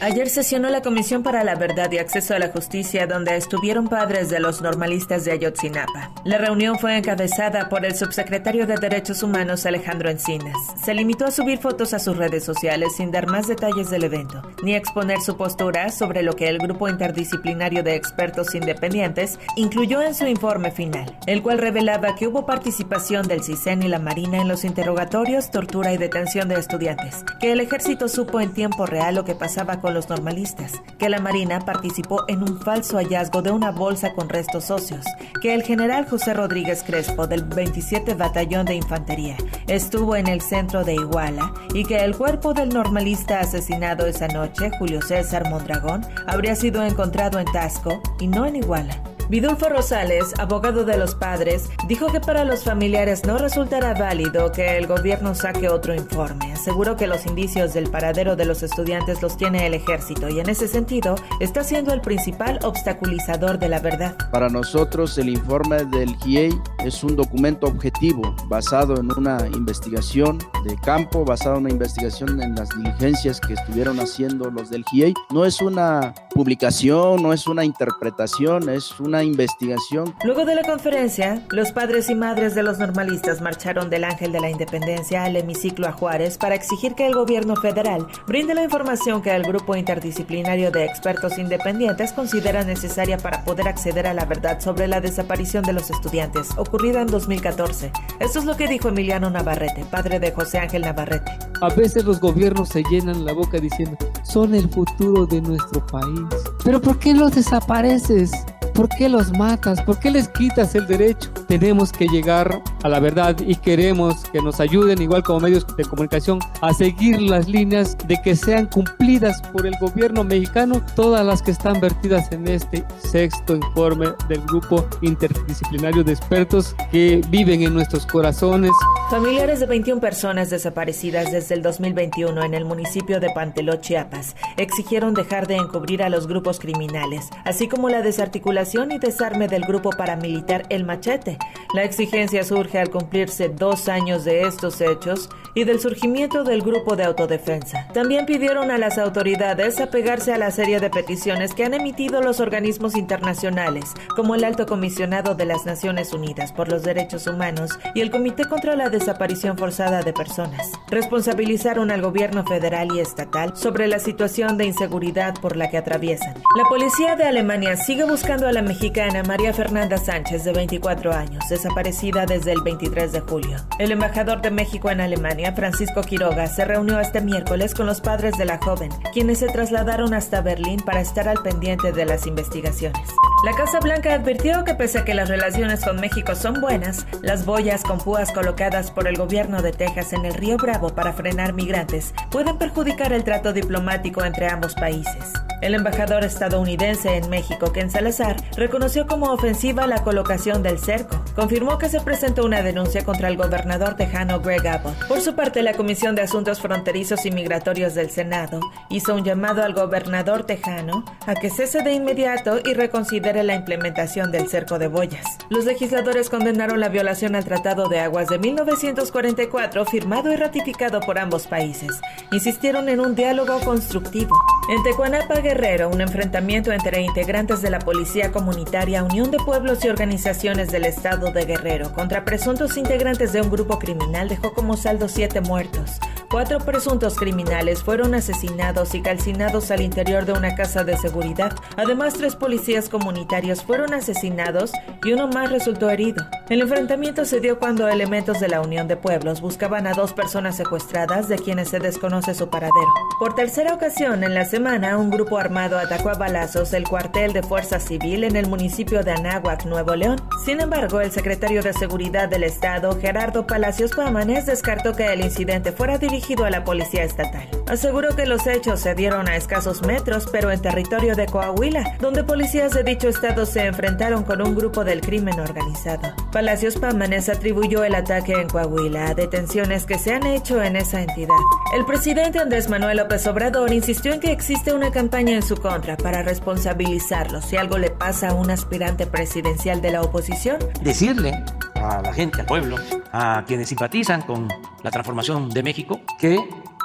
Ayer sesionó la Comisión para la Verdad y Acceso a la Justicia, donde estuvieron padres de los normalistas de Ayotzinapa. La reunión fue encabezada por el subsecretario de Derechos Humanos, Alejandro Encinas. Se limitó a subir fotos a sus redes sociales sin dar más detalles del evento, ni exponer su postura sobre lo que el grupo interdisciplinario de expertos independientes incluyó en su informe final, el cual revelaba que hubo participación del CISEN y la Marina en los interrogatorios, tortura y detención de estudiantes, que el ejército supo en tiempo real lo que pasaba con los normalistas, que la Marina participó en un falso hallazgo de una bolsa con restos óseos, que el general José Rodríguez Crespo del 27 Batallón de Infantería estuvo en el centro de Iguala y que el cuerpo del normalista asesinado esa noche, Julio César Mondragón, habría sido encontrado en Tasco y no en Iguala. Vidulfo Rosales, abogado de los padres, dijo que para los familiares no resultará válido que el gobierno saque otro informe. Aseguró que los indicios del paradero de los estudiantes los tiene el ejército y en ese sentido está siendo el principal obstaculizador de la verdad. Para nosotros el informe del GIEI es un documento objetivo basado en una investigación de campo, basado en una investigación en las diligencias que estuvieron haciendo los del GIEI. No es una publicación, no es una interpretación, es una investigación. Luego de la conferencia, los padres y madres de los normalistas marcharon del Ángel de la Independencia al hemiciclo a Juárez para exigir que el gobierno federal brinde la información que el grupo interdisciplinario de expertos independientes considera necesaria para poder acceder a la verdad sobre la desaparición de los estudiantes, ocurrida en 2014. Esto es lo que dijo Emiliano Navarrete, padre de José Ángel Navarrete. A veces los gobiernos se llenan la boca diciendo, son el futuro de nuestro país. Pero ¿por qué los desapareces? ¿Por qué los matas? ¿Por qué les quitas el derecho? Tenemos que llegar a la verdad y queremos que nos ayuden, igual como medios de comunicación, a seguir las líneas de que sean cumplidas por el gobierno mexicano todas las que están vertidas en este sexto informe del grupo interdisciplinario de expertos que viven en nuestros corazones. Familiares de 21 personas desaparecidas desde el 2021 en el municipio de Panteló, Chiapas, exigieron dejar de encubrir a los grupos criminales, así como la desarticulación y desarme del grupo paramilitar El Machete. La exigencia surge al cumplirse dos años de estos hechos y del surgimiento del grupo de autodefensa. También pidieron a las autoridades apegarse a la serie de peticiones que han emitido los organismos internacionales, como el Alto Comisionado de las Naciones Unidas por los Derechos Humanos y el Comité contra la Desaparición Forzada de Personas. Responsabilizaron al gobierno federal y estatal sobre la situación de inseguridad por la que atraviesan. La policía de Alemania sigue buscando a la mexicana María Fernanda Sánchez, de 24 años, desaparecida desde el 23 de julio. El embajador de México en Alemania, Francisco Quiroga, se reunió este miércoles con los padres de la joven, quienes se trasladaron hasta Berlín para estar al pendiente de las investigaciones. La Casa Blanca advirtió que pese a que las relaciones con México son buenas, las boyas con púas colocadas por el gobierno de Texas en el río Bravo para frenar migrantes pueden perjudicar el trato diplomático entre ambos países. El embajador estadounidense en México, Ken Salazar, reconoció como ofensiva la colocación del cerco. Confirmó que se presentó una denuncia contra el gobernador tejano Greg Abbott. Por su parte, la Comisión de Asuntos Fronterizos y Migratorios del Senado hizo un llamado al gobernador tejano a que cese de inmediato y reconsidere la implementación del cerco de boyas. Los legisladores condenaron la violación al Tratado de Aguas de 1944 firmado y ratificado por ambos países. Insistieron en un diálogo constructivo. En Tecuanapa, Guerrero, un enfrentamiento entre integrantes de la Policía Comunitaria, Unión de Pueblos y organizaciones del Estado de Guerrero contra presuntos integrantes de un grupo criminal dejó como saldo siete muertos. Cuatro presuntos criminales fueron asesinados y calcinados al interior de una casa de seguridad. Además, tres policías comunitarios fueron asesinados y uno más resultó herido. El enfrentamiento se dio cuando elementos de la Unión de Pueblos buscaban a dos personas secuestradas de quienes se desconoce su paradero. Por tercera ocasión en la semana, un grupo armado atacó a balazos el cuartel de Fuerza Civil en el municipio de Anáhuac, Nuevo León. Sin embargo, el secretario de Seguridad del Estado, Gerardo Palacios Pámanes, descartó que el incidente fuera dirigido dirigido a la policía estatal. Aseguró que los hechos se dieron a escasos metros, pero en territorio de Coahuila, donde policías de dicho estado se enfrentaron con un grupo del crimen organizado. Palacios Pámanes atribuyó el ataque en Coahuila a detenciones que se han hecho en esa entidad. El presidente Andrés Manuel López Obrador insistió en que existe una campaña en su contra para responsabilizarlo si algo le pasa a un aspirante presidencial de la oposición. Decirle a la gente, al pueblo, a quienes simpatizan con la transformación de México, que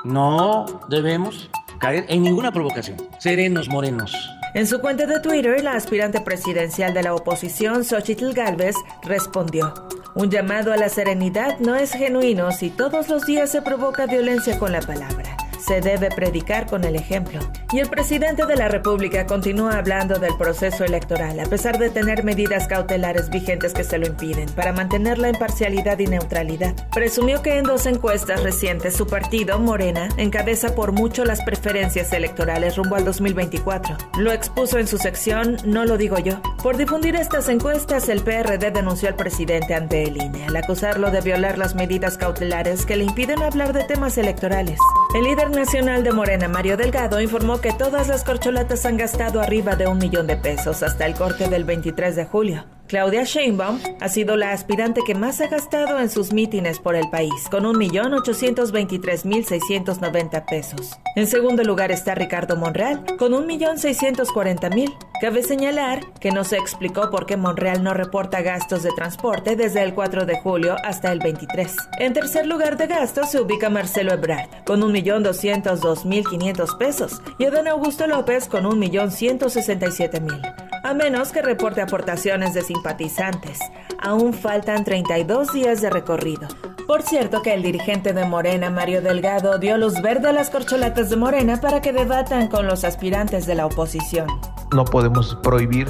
no debemos caer en ninguna provocación. Serenos, morenos. En su cuenta de Twitter, la aspirante presidencial de la oposición, Xochitl Galvez, respondió. Un llamado a la serenidad no es genuino si todos los días se provoca violencia con la palabra se debe predicar con el ejemplo. Y el presidente de la República continúa hablando del proceso electoral, a pesar de tener medidas cautelares vigentes que se lo impiden, para mantener la imparcialidad y neutralidad. Presumió que en dos encuestas recientes su partido, Morena, encabeza por mucho las preferencias electorales rumbo al 2024. Lo expuso en su sección No lo digo yo. Por difundir estas encuestas, el PRD denunció al presidente ante el INE al acusarlo de violar las medidas cautelares que le impiden hablar de temas electorales. El líder nacional de Morena, Mario Delgado, informó que todas las corcholatas han gastado arriba de un millón de pesos hasta el corte del 23 de julio. Claudia Sheinbaum ha sido la aspirante que más ha gastado en sus mítines por el país, con 1.823.690 pesos. En segundo lugar está Ricardo Monreal, con 1.640.000. Cabe señalar que no se explicó por qué Monreal no reporta gastos de transporte desde el 4 de julio hasta el 23. En tercer lugar de gastos se ubica Marcelo Ebrard, con 1.202.500 pesos, y Adán Augusto López con 1.167.000 a menos que reporte aportaciones de simpatizantes. Aún faltan 32 días de recorrido. Por cierto que el dirigente de Morena, Mario Delgado, dio luz verde a las corcholatas de Morena para que debatan con los aspirantes de la oposición. No podemos prohibir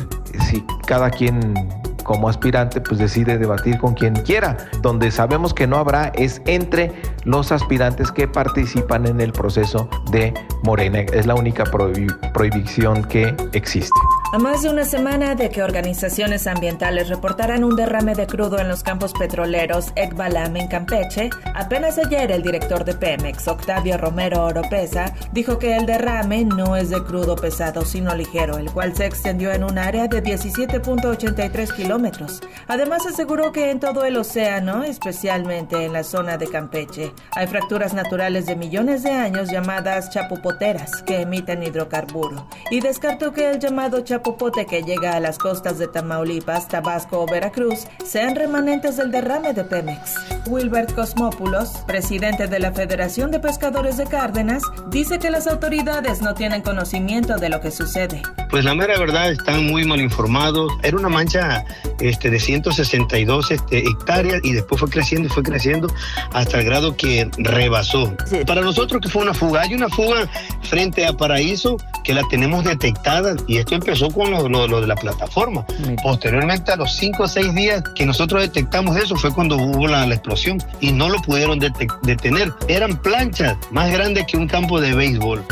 si cada quien como aspirante pues decide debatir con quien quiera. Donde sabemos que no habrá es entre los aspirantes que participan en el proceso de Morena. Es la única prohibición que existe. A más de una semana de que organizaciones ambientales reportaran un derrame de crudo en los campos petroleros Ekbalam en Campeche, apenas ayer el director de Pemex, Octavio Romero Oropesa, dijo que el derrame no es de crudo pesado, sino ligero, el cual se extendió en un área de 17.83 kilómetros. Además aseguró que en todo el océano, especialmente en la zona de Campeche, hay fracturas naturales de millones de años llamadas chapopoteras que emiten hidrocarburo, y descartó que el llamado chapopote popote que llega a las costas de Tamaulipas, Tabasco o Veracruz sean remanentes del derrame de Pemex. Wilbert Cosmópulos, presidente de la Federación de Pescadores de Cárdenas, dice que las autoridades no tienen conocimiento de lo que sucede. Pues la mera verdad están muy mal informados. Era una mancha este, de 162 este, hectáreas y después fue creciendo y fue creciendo hasta el grado que rebasó. Para nosotros que fue una fuga, hay una fuga frente a Paraíso que la tenemos detectada y esto empezó con lo, de la plataforma. Posteriormente, a los 5 o 6 días que nosotros detectamos eso, fue cuando hubo la, explosión y no lo pudieron detener. Eran planchas más grandes que un campo de béisbol.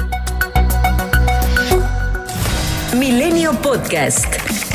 Milenio Podcast.